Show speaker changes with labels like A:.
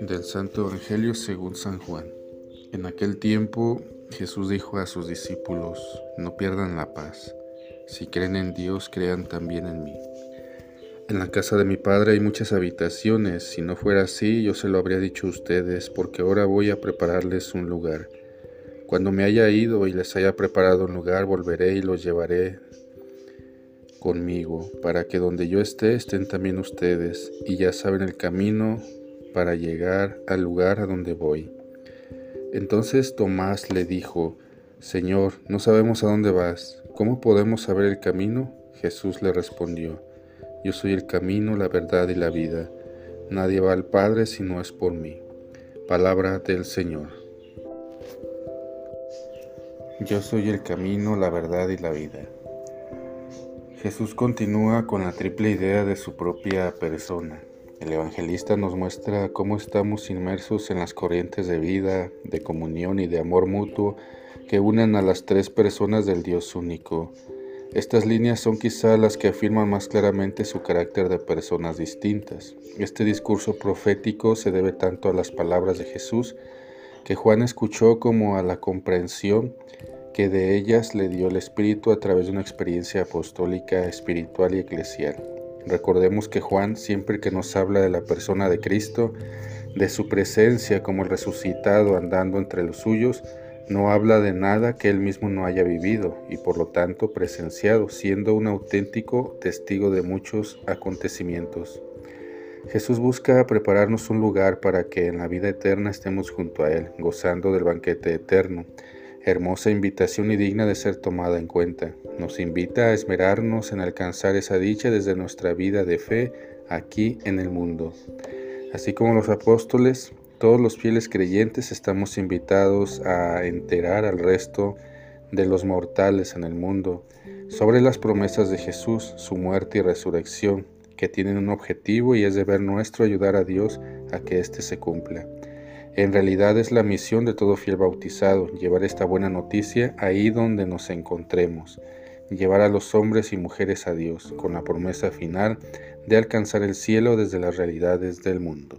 A: Del Santo Evangelio según San Juan. En aquel tiempo Jesús dijo a sus discípulos, no pierdan la paz. Si creen en Dios, crean también en mí. En la casa de mi Padre hay muchas habitaciones. Si no fuera así, yo se lo habría dicho a ustedes, porque ahora voy a prepararles un lugar. Cuando me haya ido y les haya preparado un lugar, volveré y los llevaré conmigo, para que donde yo esté estén también ustedes, y ya saben el camino para llegar al lugar a donde voy. Entonces Tomás le dijo, Señor, no sabemos a dónde vas, ¿cómo podemos saber el camino? Jesús le respondió, Yo soy el camino, la verdad y la vida. Nadie va al Padre si no es por mí. Palabra del Señor. Yo soy el camino, la verdad y la vida. Jesús continúa con la triple idea de su propia persona. El evangelista nos muestra cómo estamos inmersos en las corrientes de vida, de comunión y de amor mutuo que unen a las tres personas del Dios único. Estas líneas son quizá las que afirman más claramente su carácter de personas distintas. Este discurso profético se debe tanto a las palabras de Jesús que Juan escuchó como a la comprensión que de ellas le dio el Espíritu a través de una experiencia apostólica, espiritual y eclesial. Recordemos que Juan, siempre que nos habla de la persona de Cristo, de su presencia como el resucitado andando entre los suyos, no habla de nada que él mismo no haya vivido y por lo tanto presenciado, siendo un auténtico testigo de muchos acontecimientos. Jesús busca prepararnos un lugar para que en la vida eterna estemos junto a Él, gozando del banquete eterno hermosa invitación y digna de ser tomada en cuenta. Nos invita a esmerarnos en alcanzar esa dicha desde nuestra vida de fe aquí en el mundo. Así como los apóstoles, todos los fieles creyentes estamos invitados a enterar al resto de los mortales en el mundo sobre las promesas de Jesús, su muerte y resurrección, que tienen un objetivo y es deber nuestro ayudar a Dios a que éste se cumpla. En realidad es la misión de todo fiel bautizado, llevar esta buena noticia ahí donde nos encontremos, llevar a los hombres y mujeres a Dios, con la promesa final de alcanzar el cielo desde las realidades del mundo.